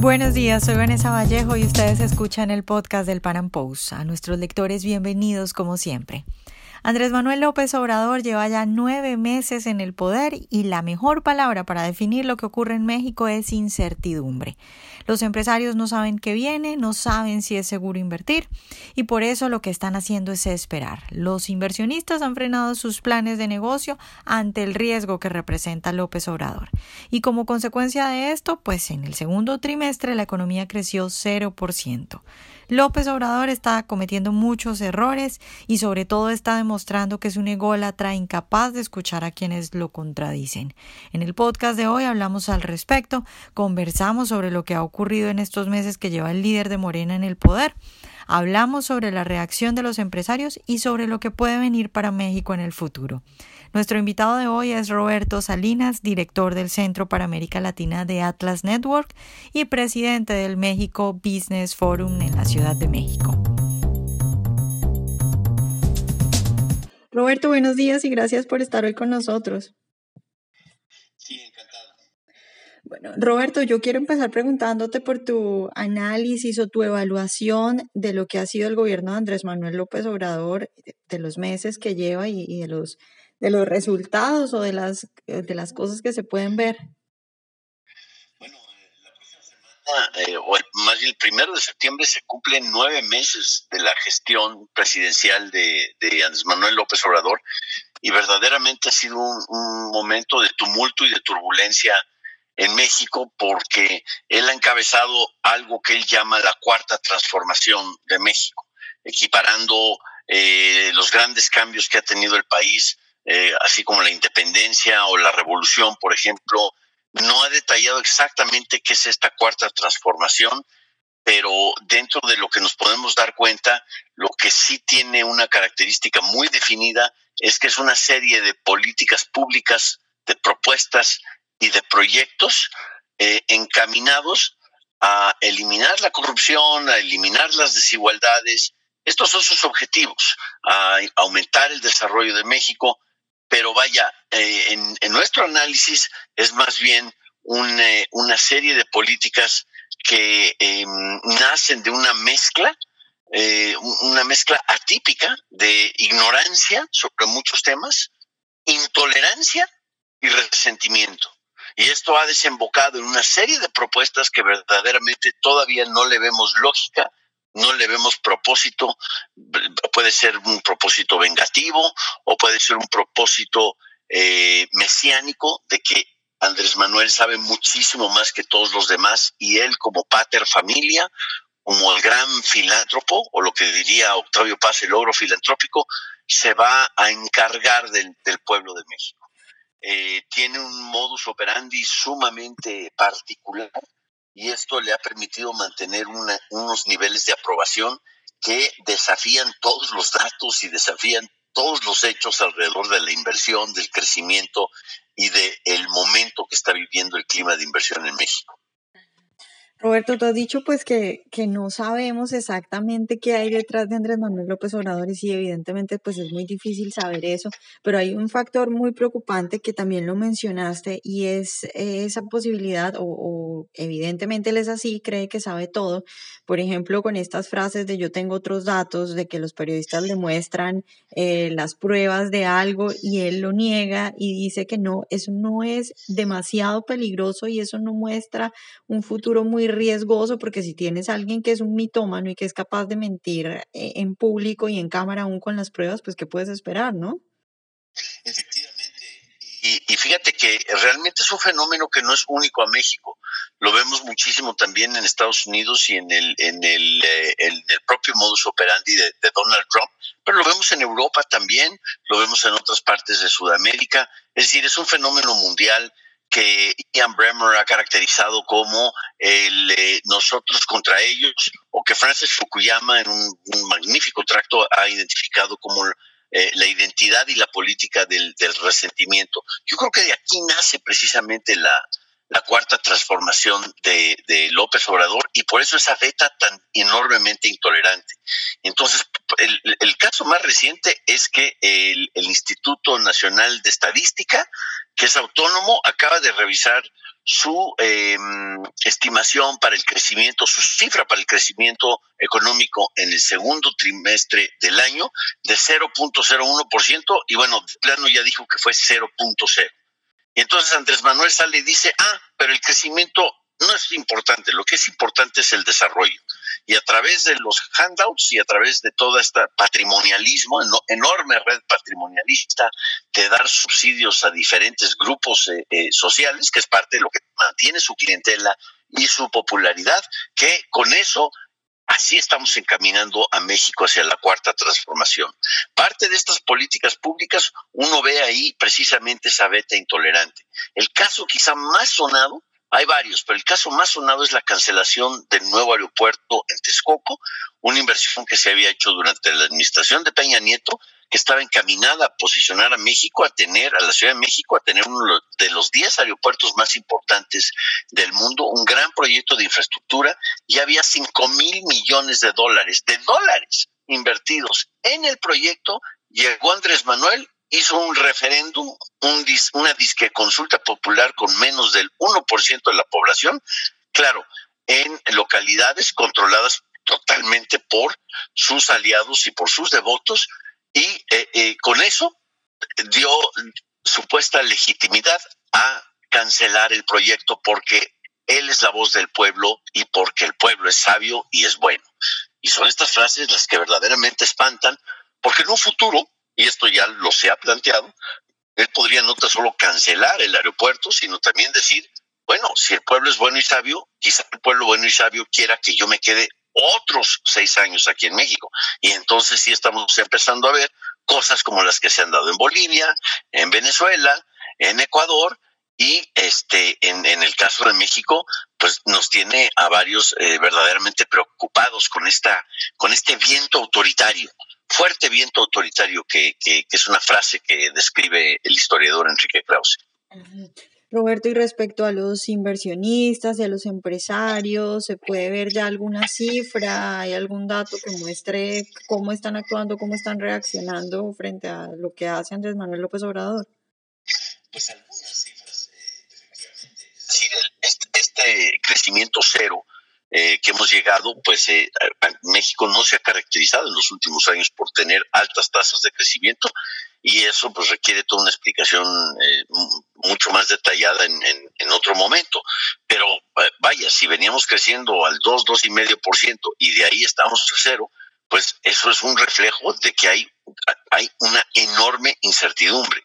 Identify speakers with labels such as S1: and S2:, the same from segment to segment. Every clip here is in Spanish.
S1: Buenos días, soy Vanessa Vallejo y ustedes escuchan el podcast del Pan Post. A nuestros lectores, bienvenidos como siempre. Andrés Manuel López Obrador lleva ya nueve meses en el poder y la mejor palabra para definir lo que ocurre en México es incertidumbre. Los empresarios no saben qué viene, no saben si es seguro invertir y por eso lo que están haciendo es esperar. Los inversionistas han frenado sus planes de negocio ante el riesgo que representa López Obrador. Y como consecuencia de esto, pues en el segundo trimestre la economía creció 0%. López Obrador está cometiendo muchos errores y sobre todo está demostrando que es un ególatra incapaz de escuchar a quienes lo contradicen. En el podcast de hoy hablamos al respecto, conversamos sobre lo que ha ocurrido en estos meses que lleva el líder de Morena en el poder. Hablamos sobre la reacción de los empresarios y sobre lo que puede venir para México en el futuro. Nuestro invitado de hoy es Roberto Salinas, director del Centro para América Latina de Atlas Network y presidente del México Business Forum en la Ciudad de México. Roberto, buenos días y gracias por estar hoy con nosotros.
S2: Sí, encantado.
S1: Bueno, Roberto, yo quiero empezar preguntándote por tu análisis o tu evaluación de lo que ha sido el gobierno de Andrés Manuel López Obrador, de los meses que lleva y, de los de los resultados o de las de las cosas que se pueden ver.
S2: Bueno, la próxima eh, o más bien el primero de septiembre, se cumplen nueve meses de la gestión presidencial de, de Andrés Manuel López Obrador y verdaderamente ha sido un momento de tumulto y de turbulencia en México porque él ha encabezado algo que él llama la cuarta transformación de México, equiparando eh, los grandes cambios que ha tenido el país, eh, así como la independencia o la revolución, por ejemplo. No ha detallado exactamente qué es esta cuarta transformación, pero dentro de lo que nos podemos dar cuenta, lo que sí tiene una característica muy definida es que es una serie de políticas públicas, de propuestas y de proyectos eh, encaminados a eliminar la corrupción, a eliminar las desigualdades. Estos son sus objetivos, a aumentar el desarrollo de México, pero vaya, eh, en, nuestro análisis es más bien eh, una serie de políticas que em, nacen de una mezcla, una mezcla atípica de ignorancia sobre muchos temas, intolerancia y resentimiento. Y esto ha desembocado en una serie de propuestas que verdaderamente todavía no le vemos lógica, no le vemos propósito. Puede ser un propósito vengativo o puede ser un propósito eh, mesiánico de que Andrés Manuel sabe muchísimo más que todos los demás y él como pater familia, como el gran filántropo, o lo que diría Octavio Paz, el logro filantrópico, se va a encargar del pueblo de México. Eh, tiene un modus operandi sumamente particular y esto le ha permitido mantener unos niveles de aprobación que desafían todos los datos y desafían todos los hechos alrededor de la inversión, del crecimiento y del momento que está viviendo el clima de inversión en México.
S1: Roberto, tú has dicho pues que, que no sabemos exactamente qué hay detrás de Andrés Manuel López Obrador y sí, evidentemente pues es muy difícil saber eso, pero hay un factor muy preocupante que también lo mencionaste y es esa posibilidad o, evidentemente él es así, cree que sabe todo, por ejemplo con estas frases de yo tengo otros datos, de que los periodistas le muestran eh, las pruebas de algo y él lo niega y dice que no, eso no es demasiado peligroso y eso no muestra un futuro muy riesgoso porque si tienes a alguien que es un mitómano y que es capaz de mentir eh, en público y en cámara aún con las pruebas, pues ¿qué puedes esperar, no?
S2: Efectivamente. Y, fíjate que realmente es un fenómeno que no es único a México. Lo vemos muchísimo también en Estados Unidos y en el, en el, eh, el propio modus operandi de, de, Donald Trump, pero lo vemos en Europa también, lo vemos en otras partes de Sudamérica. Es decir, es un fenómeno mundial que Ian Bremer ha caracterizado como el eh, nosotros contra ellos, o que Francis Fukuyama en un, magnífico tracto ha identificado como eh, la identidad y la política del, resentimiento. Yo creo que de aquí nace precisamente la, cuarta transformación de, López Obrador y por eso esa beta tan enormemente intolerante. Entonces, el, caso más reciente es que el, el Instituto Nacional de Estadística que es autónomo, acaba de revisar su em, estimación para el crecimiento, su cifra para el crecimiento económico en el segundo trimestre del año de 0.01% y bueno, de plano ya dijo que fue 0.0. Y entonces Andrés Manuel sale y dice, ah, pero el crecimiento no es importante, lo que es importante es el desarrollo. Y a través de los handouts y a través de todo este patrimonialismo, enorme red patrimonialista, de dar subsidios a diferentes grupos eh, eh, sociales, que es parte de lo que mantiene su clientela y su popularidad, que con eso Así estamos encaminando a México hacia la cuarta transformación. Parte de estas políticas públicas, uno ve ahí precisamente esa beta intolerante. El caso quizá más sonado hay varios, pero el caso más sonado es la cancelación del nuevo aeropuerto en Texcoco, una inversión que se había hecho durante la administración de Peña Nieto, que estaba encaminada a posicionar a México, a tener, a la Ciudad de México, a tener uno de los 10 aeropuertos más importantes del mundo, un gran proyecto de infraestructura, y había 5 mil millones de dólares, de dólares invertidos en el proyecto. Llegó Andrés Manuel hizo un referéndum, una disque consulta popular con menos del 1% de la población, claro, en localidades controladas totalmente por sus aliados y por sus devotos, y eh, eh, con eso dio supuesta legitimidad a cancelar el proyecto porque él es la voz del pueblo y porque el pueblo es sabio y es bueno. Y son estas frases las que verdaderamente espantan, porque en un futuro y esto ya lo se ha planteado, él podría no tan solo cancelar el aeropuerto, sino también decir, bueno, si el pueblo es bueno y sabio, quizá el pueblo bueno y sabio quiera que yo me quede otros seis años aquí en México. Y entonces sí estamos empezando a ver cosas como las que se han dado en Bolivia, en Venezuela, en Ecuador, y este en, el caso de México pues nos tiene a varios eh, verdaderamente preocupados con esta con este viento autoritario fuerte viento autoritario, que, es una frase que describe el historiador Enrique Krause.
S1: Roberto, y respecto a los inversionistas y a los empresarios, ¿se puede ver ya alguna cifra? ¿Hay algún dato que muestre cómo están actuando, cómo están reaccionando frente a lo que hace Andrés Manuel López Obrador?
S2: Pues algunas cifras, eh, efectivamente. este, este crecimiento cero eh, que hemos llegado, pues eh, México no se ha caracterizado en los últimos años por tener altas tasas de crecimiento y eso pues requiere toda una explicación eh, mucho más detallada en, en, otro momento. Pero vaya, si veníamos creciendo al 2, 2,5% y de ahí estamos a cero, pues eso es un reflejo de que hay, hay una enorme incertidumbre.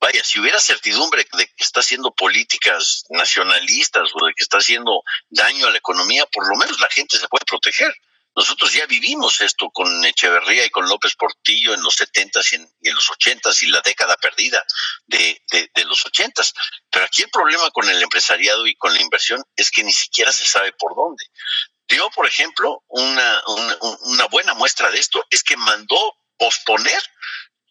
S2: Vaya, si hubiera certidumbre de que está haciendo políticas nacionalistas o de que está haciendo daño a la economía, por lo menos la gente se puede proteger. Nosotros ya vivimos esto con Echeverría y con López Portillo en los 70s y en, los 80s y la década perdida de, los 80s. Pero aquí el problema con el empresariado y con la inversión es que ni siquiera se sabe por dónde. Dio, por ejemplo, una, una buena muestra de esto, es que mandó posponer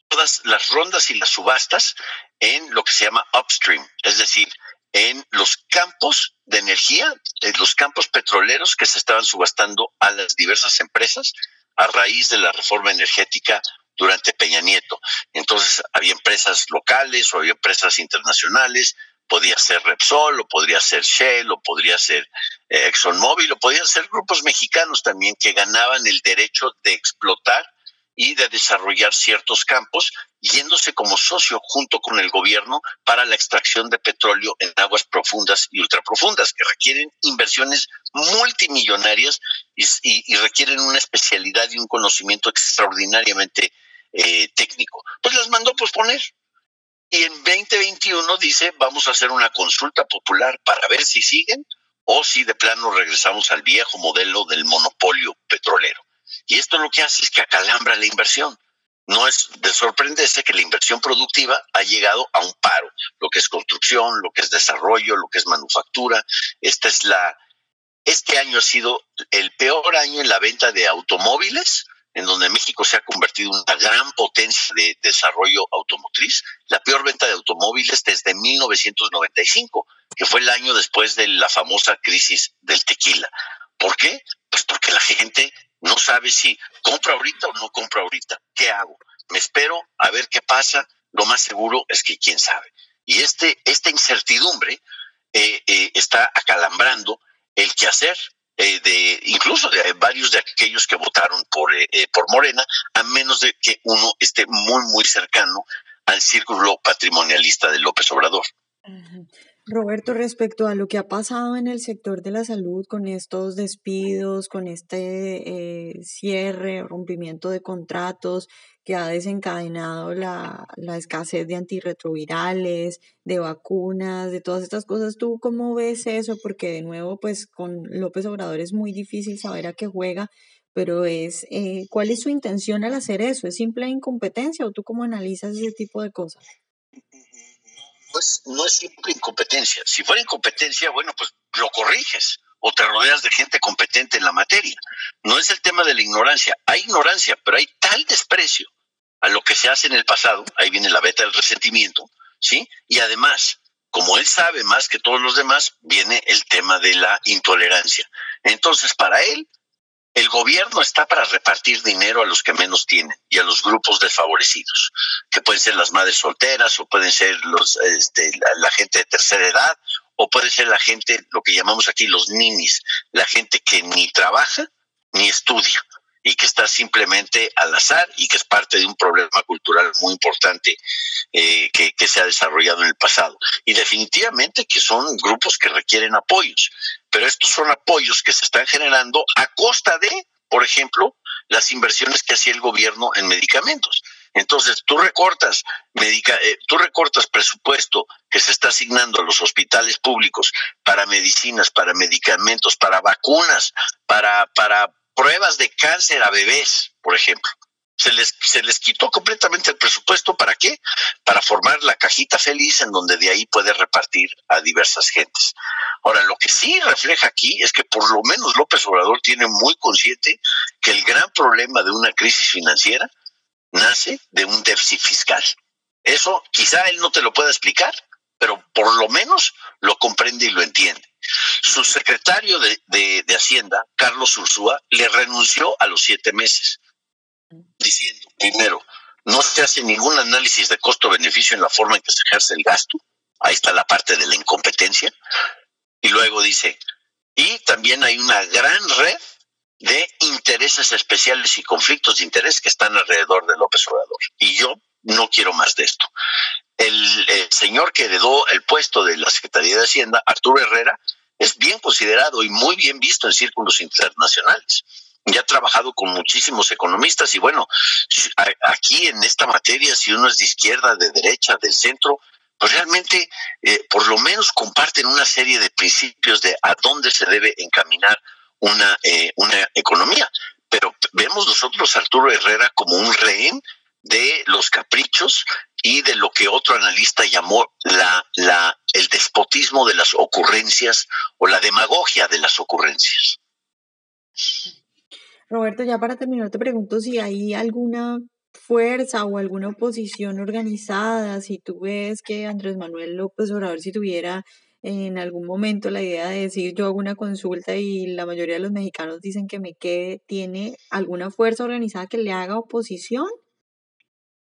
S2: todas las rondas y las subastas en lo que se llama upstream, es decir, en los campos de energía, en los campos petroleros que se estaban subastando a las diversas empresas a raíz de la reforma energética durante Peña Nieto. Entonces había empresas locales o había empresas internacionales, podía ser Repsol o podría ser Shell o podría ser eh, ExxonMobil o podían ser grupos mexicanos también que ganaban el derecho de explotar y de desarrollar ciertos campos, yéndose como socio junto con el gobierno para la extracción de petróleo en aguas profundas y ultraprofundas, que requieren inversiones multimillonarias y, requieren una especialidad y un conocimiento extraordinariamente eh, técnico. Pues las mandó posponer. Y en 2021 dice, vamos a hacer una consulta popular para ver si siguen o si de plano regresamos al viejo modelo del monopolio petrolero. Y esto lo que hace es que acalambra la inversión. No es de sorprenderse que la inversión productiva ha llegado a un paro, lo que es construcción, lo que es desarrollo, lo que es manufactura. Esta es la, este año ha sido el peor año en la venta de automóviles, en donde México se ha convertido en una gran potencia de desarrollo automotriz, la peor venta de automóviles desde 1995, que fue el año después de la famosa crisis del tequila. ¿Por qué? Pues porque la gente no sabe si compro ahorita o no compro ahorita. ¿Qué hago? ¿Me espero a ver qué pasa? Lo más seguro es que quién sabe. Y este, esta incertidumbre está acalambrando el quehacer de incluso de varios de aquellos que votaron por, por Morena, a menos de que uno esté muy, muy cercano al círculo patrimonialista de López Obrador.
S1: Roberto, respecto a lo que ha pasado en el sector de la salud con estos despidos, con este eh, cierre, rompimiento de contratos que ha desencadenado la, la, escasez de antirretrovirales, de vacunas, de todas estas cosas, ¿tú cómo ves eso? Porque de nuevo, pues con López Obrador es muy difícil saber a qué juega, pero es, eh, ¿cuál es su intención al hacer eso? ¿Es simple incompetencia o tú cómo analizas ese tipo de cosas?
S2: No es, no es simple incompetencia. Si fuera incompetencia, bueno, pues lo corriges o te rodeas de gente competente en la materia. No es el tema de la ignorancia. Hay ignorancia, pero hay tal desprecio a lo que se hace en el pasado, ahí viene la beta del resentimiento, ¿sí? Y además, como él sabe más que todos los demás, viene el tema de la intolerancia. Entonces, para él, el gobierno está para repartir dinero a los que menos tienen y a los grupos desfavorecidos, que pueden ser las madres solteras o pueden ser los, este, la, gente de tercera edad o puede ser la gente, lo que llamamos aquí los ninis, la gente que ni trabaja ni estudia y que está simplemente al azar y que es parte de un problema cultural muy importante eh, que, que, se ha desarrollado en el pasado. Y definitivamente que son grupos que requieren apoyos, pero estos son apoyos que se están generando a costa de, por ejemplo, las inversiones que hacía el gobierno en medicamentos. Entonces, tú recortas, medica, eh, tú recortas presupuesto que se está asignando a los hospitales públicos para medicinas, para medicamentos, para vacunas, para, para pruebas de cáncer a bebés, por ejemplo. Se les, se les quitó completamente el presupuesto. ¿Para qué? Para formar la cajita feliz en donde de ahí puede repartir a diversas gentes. Ahora, lo que sí refleja aquí es que por lo menos López Obrador tiene muy consciente que el gran problema de una crisis financiera nace de un déficit fiscal. Eso quizá él no te lo pueda explicar, pero por lo menos lo comprende y lo entiende. Su secretario de, de, Hacienda, Carlos Ursúa, le renunció a los siete meses, diciendo, primero, no se hace ningún análisis de costo-beneficio en la forma en que se ejerce el gasto. Ahí está la parte de la incompetencia. Y luego dice, y también hay una gran red de intereses especiales y conflictos de interés que están alrededor de López Obrador. Y yo no quiero más de esto. El, señor que heredó el puesto de la Secretaría de Hacienda, Arturo Herrera, es bien considerado y muy bien visto en círculos internacionales. Ya ha trabajado con muchísimos economistas y bueno, aquí en esta materia, si uno es de izquierda, de derecha, del centro, pues realmente eh, por lo menos comparten una serie de principios de a dónde se debe encaminar una, eh, una economía. Pero vemos nosotros Arturo Herrera como un rehén de los caprichos y de lo que otro analista llamó la, la, el despotismo de las ocurrencias o la demagogia de las ocurrencias.
S1: Roberto, ya para terminar, te pregunto si hay alguna fuerza o alguna oposición organizada, si tú ves que Andrés Manuel López Obrador, si tuviera en algún momento la idea de decir yo hago una consulta y la mayoría de los mexicanos dicen que me quede, ¿tiene alguna fuerza organizada que le haga oposición?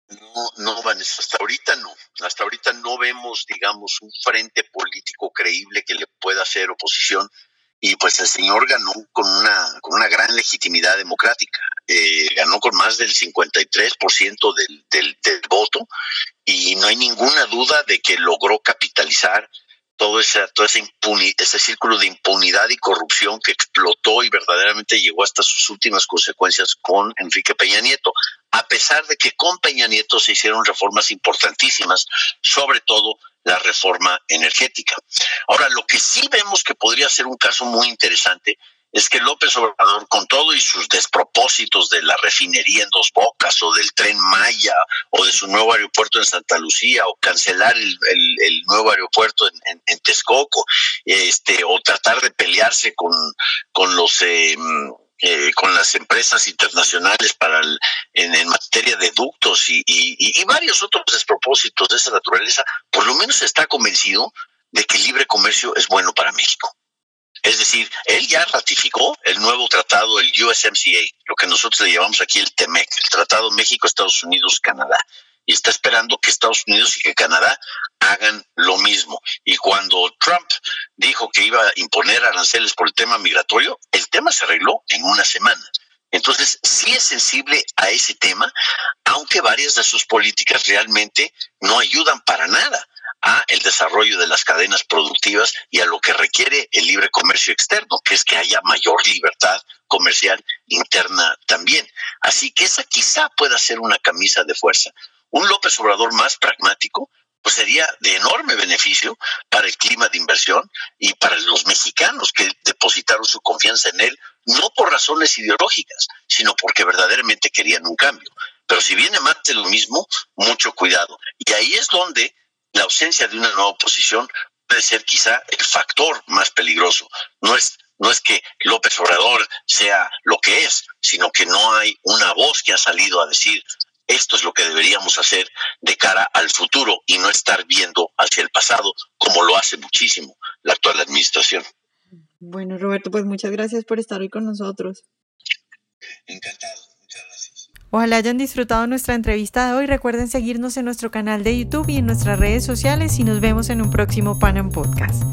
S2: No, no, Vanessa, hasta ahorita no. Hasta ahorita no vemos, digamos, un frente político creíble que le pueda hacer oposición. Y pues el señor ganó con una, con una gran legitimidad democrática. Eh, ganó con más del 53% del, del, del voto y no hay ninguna duda de que logró capitalizar todo ese, todo ese, ese círculo de impunidad y corrupción que explotó y verdaderamente llegó hasta sus últimas consecuencias con Enrique Peña Nieto, a pesar de que con Peña Nieto se hicieron reformas importantísimas, sobre todo la reforma energética. Ahora, lo que sí vemos que podría ser un caso muy interesante es que López Obrador, con todo y sus despropósitos de la refinería en Dos Bocas o del tren Maya o de su nuevo aeropuerto en Santa Lucía o cancelar el, el, nuevo aeropuerto en, en, Texcoco, este, o tratar de pelearse con, con los... Eh, eh, con las empresas internacionales para el, en, materia de ductos y, y, y, varios otros despropósitos de esa naturaleza, por lo menos está convencido de que el libre comercio es bueno para México. Es decir, él ya ratificó el nuevo tratado, el USMCA, lo que nosotros le llamamos aquí el TEMEC, el Tratado México, Estados Unidos, Canadá. Y está esperando que Estados Unidos y que Canadá hagan lo mismo. Y cuando Trump dijo que iba a imponer aranceles por el tema migratorio, el tema se arregló en una semana. Entonces, sí es sensible a ese tema, aunque varias de sus políticas realmente no ayudan para nada a el desarrollo de las cadenas productivas y a lo que requiere el libre comercio externo, que es que haya mayor libertad comercial interna también. Así que esa quizá pueda ser una camisa de fuerza. Un López Obrador más pragmático, pues sería de enorme beneficio para el clima de inversión y para los mexicanos que depositaron su confianza en él, no por razones ideológicas, sino porque verdaderamente querían un cambio. Pero si viene más de lo mismo, mucho cuidado. Y ahí es donde la ausencia de una nueva oposición puede ser quizá el factor más peligroso. No es, no es que López Obrador sea lo que es, sino que no hay una voz que ha salido a decir esto es lo que deberíamos hacer de cara al futuro y no estar viendo hacia el pasado como lo hace muchísimo la actual administración.
S1: Bueno, Roberto, pues muchas gracias por estar hoy con nosotros.
S2: Encantado, muchas gracias.
S1: Ojalá hayan disfrutado nuestra entrevista de hoy. Recuerden seguirnos en nuestro canal de YouTube y en nuestras redes sociales y nos vemos en un próximo Panam Podcast.